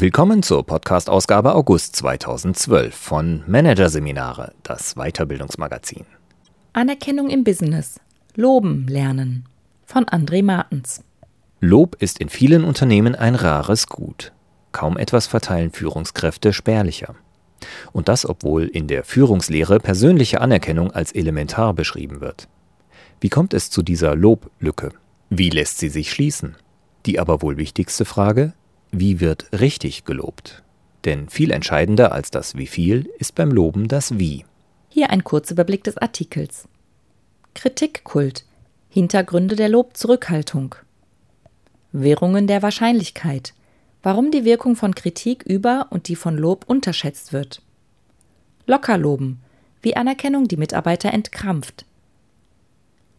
Willkommen zur Podcast-Ausgabe August 2012 von Managerseminare, das Weiterbildungsmagazin. Anerkennung im Business. Loben lernen. Von André Martens. Lob ist in vielen Unternehmen ein rares Gut. Kaum etwas verteilen Führungskräfte spärlicher. Und das, obwohl in der Führungslehre persönliche Anerkennung als elementar beschrieben wird. Wie kommt es zu dieser Loblücke? Wie lässt sie sich schließen? Die aber wohl wichtigste Frage, wie wird richtig gelobt? Denn viel entscheidender als das Wie viel ist beim Loben das Wie. Hier ein Kurzüberblick des Artikels. Kritikkult. Hintergründe der Lobzurückhaltung. Währungen der Wahrscheinlichkeit. Warum die Wirkung von Kritik über und die von Lob unterschätzt wird. Lockerloben. Wie Anerkennung die Mitarbeiter entkrampft.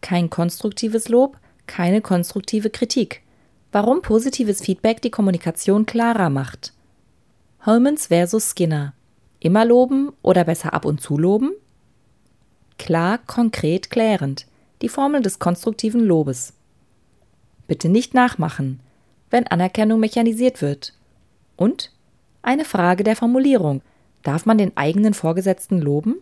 Kein konstruktives Lob, keine konstruktive Kritik. Warum positives Feedback die Kommunikation klarer macht. Holmans versus Skinner. Immer loben oder besser ab und zu loben? Klar, konkret, klärend. Die Formel des konstruktiven Lobes. Bitte nicht nachmachen, wenn Anerkennung mechanisiert wird. Und eine Frage der Formulierung. Darf man den eigenen Vorgesetzten loben?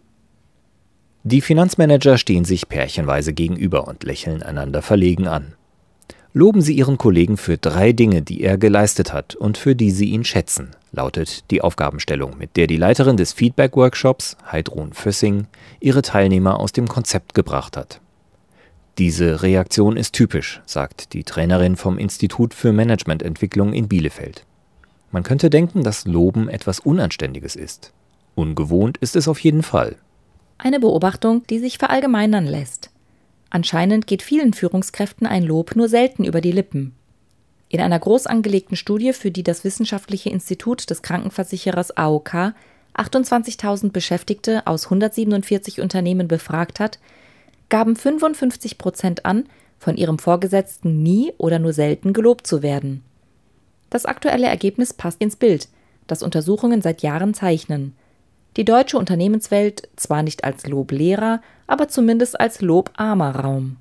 Die Finanzmanager stehen sich pärchenweise gegenüber und lächeln einander verlegen an. Loben Sie Ihren Kollegen für drei Dinge, die er geleistet hat und für die Sie ihn schätzen, lautet die Aufgabenstellung, mit der die Leiterin des Feedback-Workshops, Heidrun Fössing, ihre Teilnehmer aus dem Konzept gebracht hat. Diese Reaktion ist typisch, sagt die Trainerin vom Institut für Managemententwicklung in Bielefeld. Man könnte denken, dass Loben etwas Unanständiges ist. Ungewohnt ist es auf jeden Fall. Eine Beobachtung, die sich verallgemeinern lässt. Anscheinend geht vielen Führungskräften ein Lob nur selten über die Lippen. In einer groß angelegten Studie, für die das Wissenschaftliche Institut des Krankenversicherers AOK 28.000 Beschäftigte aus 147 Unternehmen befragt hat, gaben 55 Prozent an, von ihrem Vorgesetzten nie oder nur selten gelobt zu werden. Das aktuelle Ergebnis passt ins Bild, das Untersuchungen seit Jahren zeichnen die deutsche Unternehmenswelt zwar nicht als Loblehrer, aber zumindest als lobarmer Raum.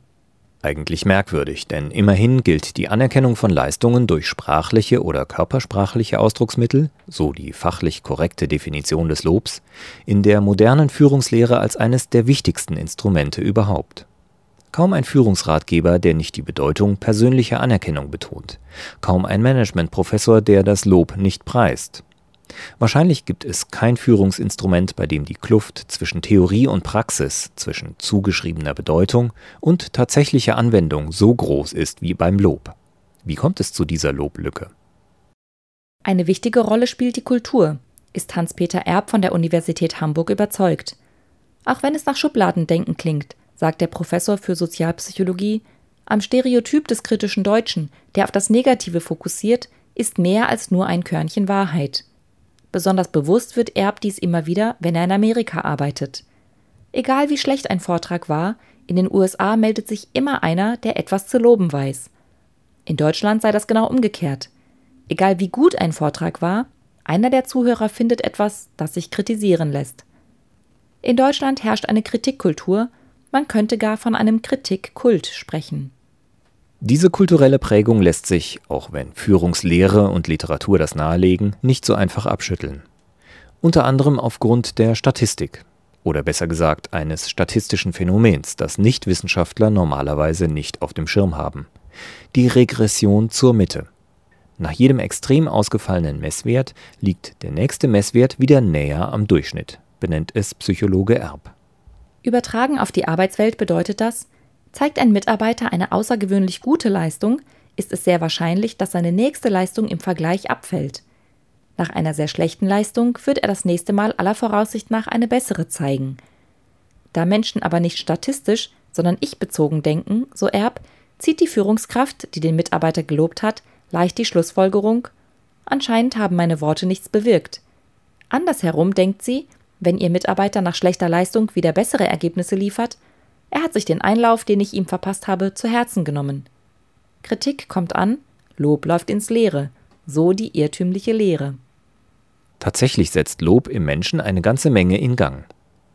Eigentlich merkwürdig, denn immerhin gilt die Anerkennung von Leistungen durch sprachliche oder körpersprachliche Ausdrucksmittel, so die fachlich korrekte Definition des Lobs, in der modernen Führungslehre als eines der wichtigsten Instrumente überhaupt. Kaum ein Führungsratgeber, der nicht die Bedeutung persönlicher Anerkennung betont, kaum ein Managementprofessor, der das Lob nicht preist. Wahrscheinlich gibt es kein Führungsinstrument, bei dem die Kluft zwischen Theorie und Praxis, zwischen zugeschriebener Bedeutung und tatsächlicher Anwendung so groß ist wie beim Lob. Wie kommt es zu dieser Loblücke? Eine wichtige Rolle spielt die Kultur, ist Hans-Peter Erb von der Universität Hamburg überzeugt. Auch wenn es nach Schubladendenken klingt, sagt der Professor für Sozialpsychologie, am Stereotyp des kritischen Deutschen, der auf das Negative fokussiert, ist mehr als nur ein Körnchen Wahrheit. Besonders bewusst wird Erb dies immer wieder, wenn er in Amerika arbeitet. Egal wie schlecht ein Vortrag war, in den USA meldet sich immer einer, der etwas zu loben weiß. In Deutschland sei das genau umgekehrt. Egal wie gut ein Vortrag war, einer der Zuhörer findet etwas, das sich kritisieren lässt. In Deutschland herrscht eine Kritikkultur, man könnte gar von einem Kritikkult sprechen. Diese kulturelle Prägung lässt sich, auch wenn Führungslehre und Literatur das nahelegen, nicht so einfach abschütteln. Unter anderem aufgrund der Statistik oder besser gesagt eines statistischen Phänomens, das Nichtwissenschaftler normalerweise nicht auf dem Schirm haben. Die Regression zur Mitte. Nach jedem extrem ausgefallenen Messwert liegt der nächste Messwert wieder näher am Durchschnitt, benennt es Psychologe Erb. Übertragen auf die Arbeitswelt bedeutet das, Zeigt ein Mitarbeiter eine außergewöhnlich gute Leistung, ist es sehr wahrscheinlich, dass seine nächste Leistung im Vergleich abfällt. Nach einer sehr schlechten Leistung wird er das nächste Mal aller Voraussicht nach eine bessere zeigen. Da Menschen aber nicht statistisch, sondern ich-bezogen denken, so Erb, zieht die Führungskraft, die den Mitarbeiter gelobt hat, leicht die Schlussfolgerung, anscheinend haben meine Worte nichts bewirkt. Andersherum denkt sie, wenn ihr Mitarbeiter nach schlechter Leistung wieder bessere Ergebnisse liefert, er hat sich den Einlauf, den ich ihm verpasst habe, zu Herzen genommen. Kritik kommt an, Lob läuft ins Leere, so die irrtümliche Lehre. Tatsächlich setzt Lob im Menschen eine ganze Menge in Gang.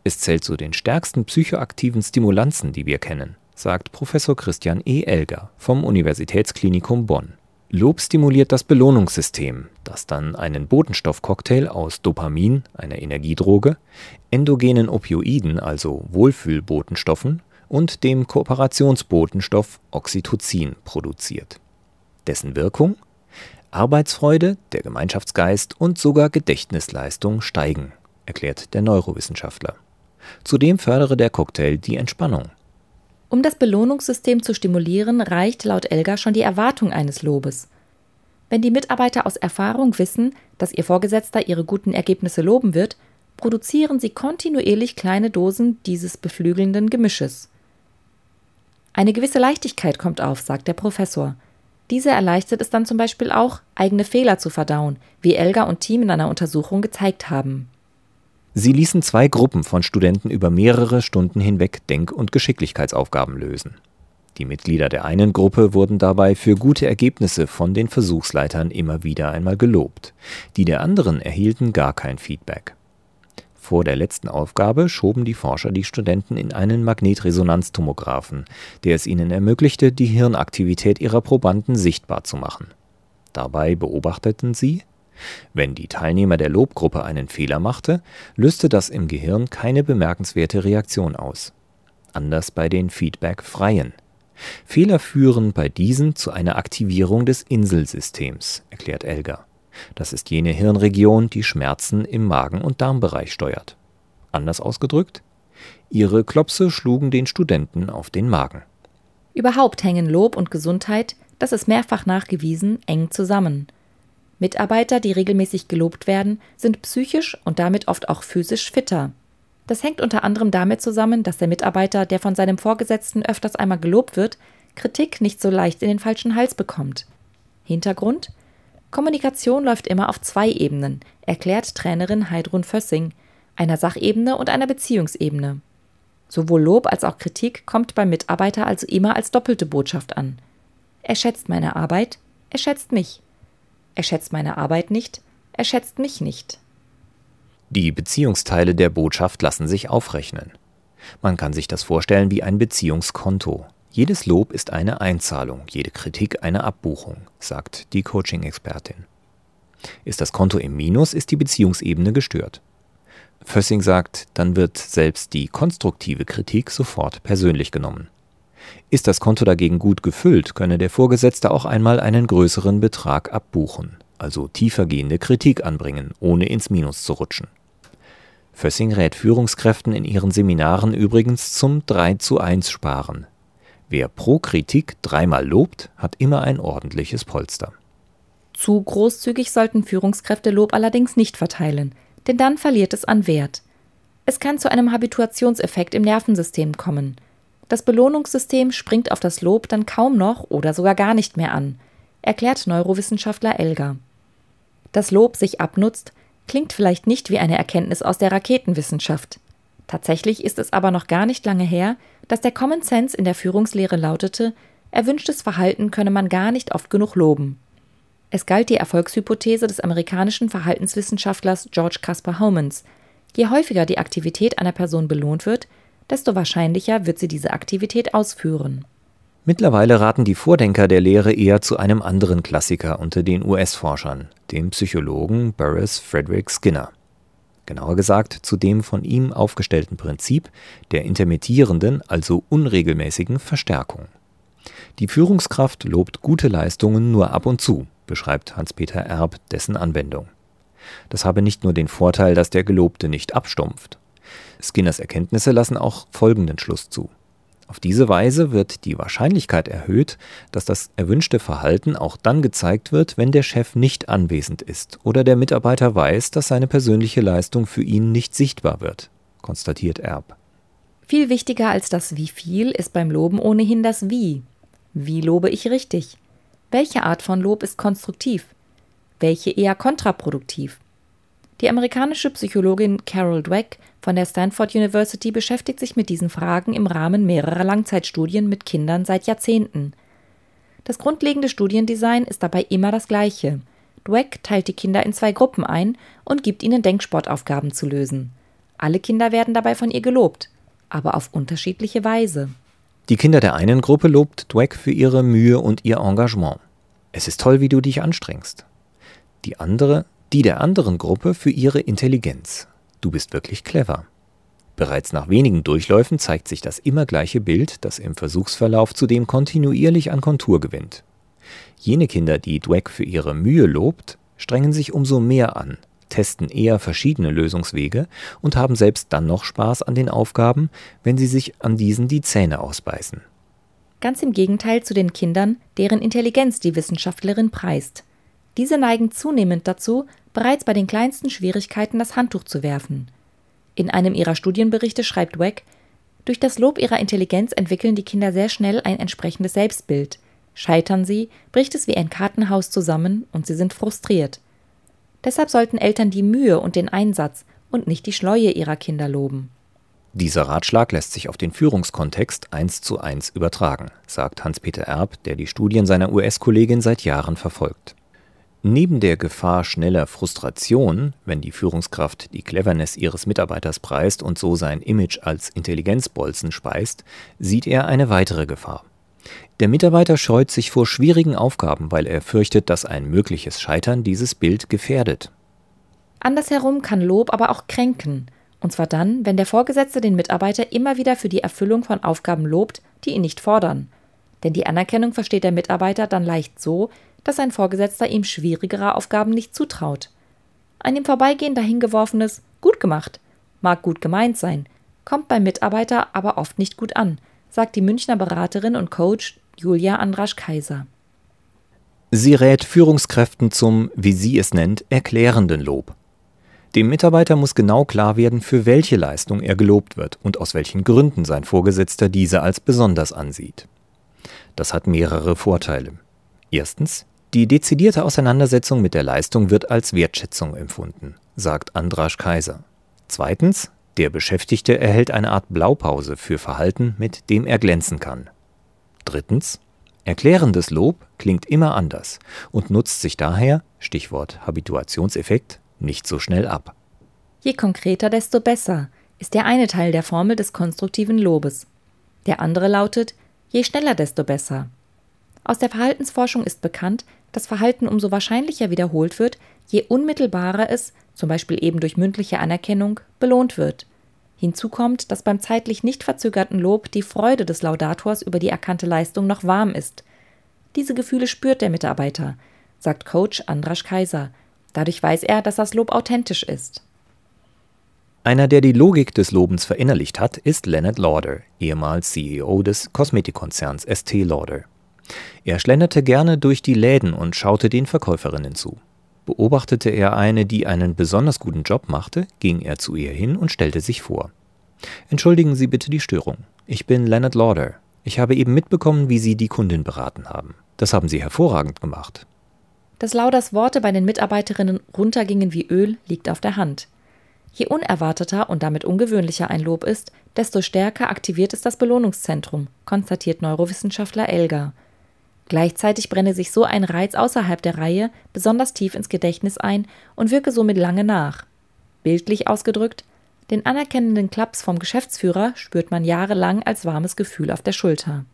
Es zählt zu den stärksten psychoaktiven Stimulanzen, die wir kennen, sagt Professor Christian E. Elger vom Universitätsklinikum Bonn. Lob stimuliert das Belohnungssystem, das dann einen Botenstoffcocktail aus Dopamin, einer Energiedroge, endogenen Opioiden, also Wohlfühlbotenstoffen, und dem Kooperationsbotenstoff Oxytocin produziert. Dessen Wirkung? Arbeitsfreude, der Gemeinschaftsgeist und sogar Gedächtnisleistung steigen, erklärt der Neurowissenschaftler. Zudem fördere der Cocktail die Entspannung. Um das Belohnungssystem zu stimulieren, reicht laut Elga schon die Erwartung eines Lobes. Wenn die Mitarbeiter aus Erfahrung wissen, dass ihr Vorgesetzter ihre guten Ergebnisse loben wird, produzieren sie kontinuierlich kleine Dosen dieses beflügelnden Gemisches. Eine gewisse Leichtigkeit kommt auf, sagt der Professor. Diese erleichtert es dann zum Beispiel auch, eigene Fehler zu verdauen, wie Elga und Team in einer Untersuchung gezeigt haben. Sie ließen zwei Gruppen von Studenten über mehrere Stunden hinweg Denk- und Geschicklichkeitsaufgaben lösen. Die Mitglieder der einen Gruppe wurden dabei für gute Ergebnisse von den Versuchsleitern immer wieder einmal gelobt, die der anderen erhielten gar kein Feedback. Vor der letzten Aufgabe schoben die Forscher die Studenten in einen Magnetresonanztomographen, der es ihnen ermöglichte, die Hirnaktivität ihrer Probanden sichtbar zu machen. Dabei beobachteten sie, wenn die Teilnehmer der Lobgruppe einen Fehler machte, löste das im Gehirn keine bemerkenswerte Reaktion aus. Anders bei den Feedback-Freien. Fehler führen bei diesen zu einer Aktivierung des Inselsystems, erklärt Elgar. Das ist jene Hirnregion, die Schmerzen im Magen- und Darmbereich steuert. Anders ausgedrückt, ihre Klopse schlugen den Studenten auf den Magen. Überhaupt hängen Lob und Gesundheit, das ist mehrfach nachgewiesen, eng zusammen. Mitarbeiter, die regelmäßig gelobt werden, sind psychisch und damit oft auch physisch fitter. Das hängt unter anderem damit zusammen, dass der Mitarbeiter, der von seinem Vorgesetzten öfters einmal gelobt wird, Kritik nicht so leicht in den falschen Hals bekommt. Hintergrund? Kommunikation läuft immer auf zwei Ebenen, erklärt Trainerin Heidrun Fössing, einer Sachebene und einer Beziehungsebene. Sowohl Lob als auch Kritik kommt beim Mitarbeiter also immer als doppelte Botschaft an. Er schätzt meine Arbeit, er schätzt mich. Er schätzt meine Arbeit nicht, er schätzt mich nicht. Die Beziehungsteile der Botschaft lassen sich aufrechnen. Man kann sich das vorstellen wie ein Beziehungskonto. Jedes Lob ist eine Einzahlung, jede Kritik eine Abbuchung, sagt die Coaching-Expertin. Ist das Konto im Minus, ist die Beziehungsebene gestört. Fössing sagt, dann wird selbst die konstruktive Kritik sofort persönlich genommen. Ist das Konto dagegen gut gefüllt, könne der Vorgesetzte auch einmal einen größeren Betrag abbuchen, also tiefergehende Kritik anbringen, ohne ins Minus zu rutschen. Fössing rät Führungskräften in ihren Seminaren übrigens zum 3 zu 1 Sparen. Wer pro Kritik dreimal lobt, hat immer ein ordentliches Polster. Zu großzügig sollten Führungskräfte Lob allerdings nicht verteilen, denn dann verliert es an Wert. Es kann zu einem Habituationseffekt im Nervensystem kommen. Das Belohnungssystem springt auf das Lob dann kaum noch oder sogar gar nicht mehr an, erklärt Neurowissenschaftler Elgar. Das Lob sich abnutzt, klingt vielleicht nicht wie eine Erkenntnis aus der Raketenwissenschaft. Tatsächlich ist es aber noch gar nicht lange her, dass der Common Sense in der Führungslehre lautete, erwünschtes Verhalten könne man gar nicht oft genug loben. Es galt die Erfolgshypothese des amerikanischen Verhaltenswissenschaftlers George Casper Homans. Je häufiger die Aktivität einer Person belohnt wird, desto wahrscheinlicher wird sie diese Aktivität ausführen. Mittlerweile raten die Vordenker der Lehre eher zu einem anderen Klassiker unter den US-Forschern, dem Psychologen Burris Frederick Skinner. Genauer gesagt zu dem von ihm aufgestellten Prinzip der intermittierenden, also unregelmäßigen Verstärkung. Die Führungskraft lobt gute Leistungen nur ab und zu, beschreibt Hans-Peter Erb dessen Anwendung. Das habe nicht nur den Vorteil, dass der Gelobte nicht abstumpft, Skinners Erkenntnisse lassen auch folgenden Schluss zu. Auf diese Weise wird die Wahrscheinlichkeit erhöht, dass das erwünschte Verhalten auch dann gezeigt wird, wenn der Chef nicht anwesend ist oder der Mitarbeiter weiß, dass seine persönliche Leistung für ihn nicht sichtbar wird, konstatiert Erb. Viel wichtiger als das Wie viel ist beim Loben ohnehin das Wie. Wie lobe ich richtig? Welche Art von Lob ist konstruktiv? Welche eher kontraproduktiv? Die amerikanische Psychologin Carol Dweck von der Stanford University beschäftigt sich mit diesen Fragen im Rahmen mehrerer Langzeitstudien mit Kindern seit Jahrzehnten. Das grundlegende Studiendesign ist dabei immer das gleiche. Dweck teilt die Kinder in zwei Gruppen ein und gibt ihnen Denksportaufgaben zu lösen. Alle Kinder werden dabei von ihr gelobt, aber auf unterschiedliche Weise. Die Kinder der einen Gruppe lobt Dweck für ihre Mühe und ihr Engagement. Es ist toll, wie du dich anstrengst. Die andere, die der anderen Gruppe für ihre Intelligenz. Du bist wirklich clever. Bereits nach wenigen Durchläufen zeigt sich das immer gleiche Bild, das im Versuchsverlauf zudem kontinuierlich an Kontur gewinnt. Jene Kinder, die Dweck für ihre Mühe lobt, strengen sich umso mehr an, testen eher verschiedene Lösungswege und haben selbst dann noch Spaß an den Aufgaben, wenn sie sich an diesen die Zähne ausbeißen. Ganz im Gegenteil zu den Kindern, deren Intelligenz die Wissenschaftlerin preist. Diese neigen zunehmend dazu, bereits bei den kleinsten Schwierigkeiten das Handtuch zu werfen. In einem ihrer Studienberichte schreibt Weck, durch das Lob ihrer Intelligenz entwickeln die Kinder sehr schnell ein entsprechendes Selbstbild. Scheitern sie, bricht es wie ein Kartenhaus zusammen und sie sind frustriert. Deshalb sollten Eltern die Mühe und den Einsatz und nicht die Schleue ihrer Kinder loben. Dieser Ratschlag lässt sich auf den Führungskontext eins zu eins übertragen, sagt Hans-Peter Erb, der die Studien seiner US-Kollegin seit Jahren verfolgt. Neben der Gefahr schneller Frustration, wenn die Führungskraft die Cleverness ihres Mitarbeiters preist und so sein Image als Intelligenzbolzen speist, sieht er eine weitere Gefahr. Der Mitarbeiter scheut sich vor schwierigen Aufgaben, weil er fürchtet, dass ein mögliches Scheitern dieses Bild gefährdet. Andersherum kann Lob aber auch kränken, und zwar dann, wenn der Vorgesetzte den Mitarbeiter immer wieder für die Erfüllung von Aufgaben lobt, die ihn nicht fordern. Denn die Anerkennung versteht der Mitarbeiter dann leicht so, dass ein Vorgesetzter ihm schwierigere Aufgaben nicht zutraut. Ein im Vorbeigehen dahingeworfenes Gut gemacht mag gut gemeint sein, kommt beim Mitarbeiter aber oft nicht gut an, sagt die Münchner Beraterin und Coach Julia Andrasch Kaiser. Sie rät Führungskräften zum, wie sie es nennt, erklärenden Lob. Dem Mitarbeiter muss genau klar werden, für welche Leistung er gelobt wird und aus welchen Gründen sein Vorgesetzter diese als besonders ansieht. Das hat mehrere Vorteile. Erstens, die dezidierte Auseinandersetzung mit der Leistung wird als Wertschätzung empfunden, sagt Andrasch Kaiser. Zweitens, der Beschäftigte erhält eine Art Blaupause für Verhalten, mit dem er glänzen kann. Drittens, erklärendes Lob klingt immer anders und nutzt sich daher, Stichwort Habituationseffekt, nicht so schnell ab. Je konkreter, desto besser, ist der eine Teil der Formel des konstruktiven Lobes. Der andere lautet, je schneller, desto besser. Aus der Verhaltensforschung ist bekannt, dass Verhalten umso wahrscheinlicher wiederholt wird, je unmittelbarer es, zum Beispiel eben durch mündliche Anerkennung, belohnt wird. Hinzu kommt, dass beim zeitlich nicht verzögerten Lob die Freude des Laudators über die erkannte Leistung noch warm ist. Diese Gefühle spürt der Mitarbeiter, sagt Coach Andrasch Kaiser. Dadurch weiß er, dass das Lob authentisch ist. Einer, der die Logik des Lobens verinnerlicht hat, ist Leonard Lauder, ehemals CEO des Kosmetikkonzerns Estee Lauder. Er schlenderte gerne durch die Läden und schaute den Verkäuferinnen zu. Beobachtete er eine, die einen besonders guten Job machte, ging er zu ihr hin und stellte sich vor. Entschuldigen Sie bitte die Störung. Ich bin Leonard Lauder. Ich habe eben mitbekommen, wie Sie die Kundin beraten haben. Das haben Sie hervorragend gemacht. Dass Lauders Worte bei den Mitarbeiterinnen runtergingen wie Öl, liegt auf der Hand. Je unerwarteter und damit ungewöhnlicher ein Lob ist, desto stärker aktiviert es das Belohnungszentrum, konstatiert Neurowissenschaftler Elgar. Gleichzeitig brenne sich so ein Reiz außerhalb der Reihe besonders tief ins Gedächtnis ein und wirke somit lange nach. Bildlich ausgedrückt, den anerkennenden Klaps vom Geschäftsführer spürt man jahrelang als warmes Gefühl auf der Schulter.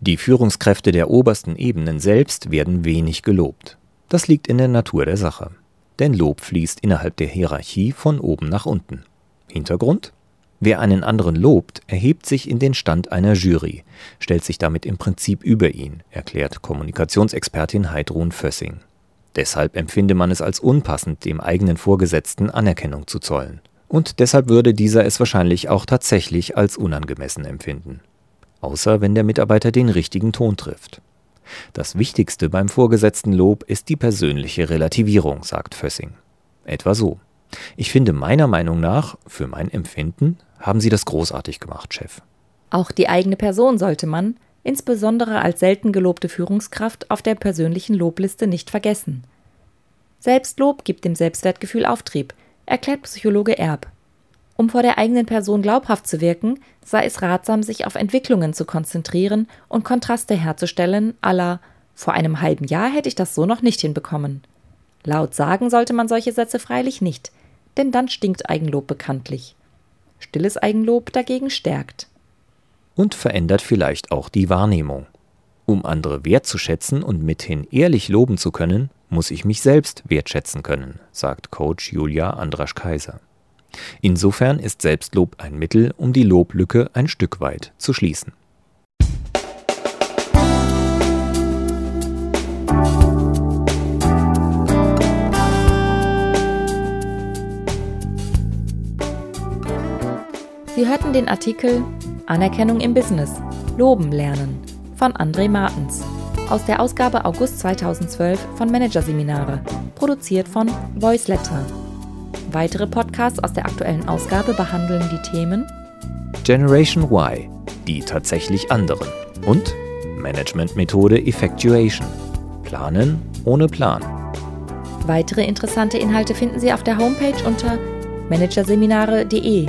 Die Führungskräfte der obersten Ebenen selbst werden wenig gelobt. Das liegt in der Natur der Sache. Denn Lob fließt innerhalb der Hierarchie von oben nach unten. Hintergrund? Wer einen anderen lobt, erhebt sich in den Stand einer Jury, stellt sich damit im Prinzip über ihn, erklärt Kommunikationsexpertin Heidrun Fössing. Deshalb empfinde man es als unpassend, dem eigenen Vorgesetzten Anerkennung zu zollen. Und deshalb würde dieser es wahrscheinlich auch tatsächlich als unangemessen empfinden. Außer wenn der Mitarbeiter den richtigen Ton trifft. Das Wichtigste beim vorgesetzten Lob ist die persönliche Relativierung, sagt Fössing. Etwa so. Ich finde meiner Meinung nach, für mein Empfinden, haben Sie das großartig gemacht, Chef. Auch die eigene Person sollte man, insbesondere als selten gelobte Führungskraft, auf der persönlichen Lobliste nicht vergessen. Selbstlob gibt dem Selbstwertgefühl Auftrieb, erklärt Psychologe Erb. Um vor der eigenen Person glaubhaft zu wirken, sei es ratsam, sich auf Entwicklungen zu konzentrieren und Kontraste herzustellen, aller vor einem halben Jahr hätte ich das so noch nicht hinbekommen. Laut sagen sollte man solche Sätze freilich nicht, denn dann stinkt Eigenlob bekanntlich. Stilles Eigenlob dagegen stärkt. Und verändert vielleicht auch die Wahrnehmung. Um andere wertzuschätzen und mithin ehrlich loben zu können, muss ich mich selbst wertschätzen können, sagt Coach Julia Andrasch-Kaiser. Insofern ist Selbstlob ein Mittel, um die Loblücke ein Stück weit zu schließen. Sie hörten den Artikel Anerkennung im Business. Loben lernen von André Martens aus der Ausgabe August 2012 von Managerseminare, produziert von Voiceletter. Weitere Podcasts aus der aktuellen Ausgabe behandeln die Themen Generation Y, die tatsächlich anderen und Managementmethode Effectuation, Planen ohne Plan. Weitere interessante Inhalte finden Sie auf der Homepage unter managerseminare.de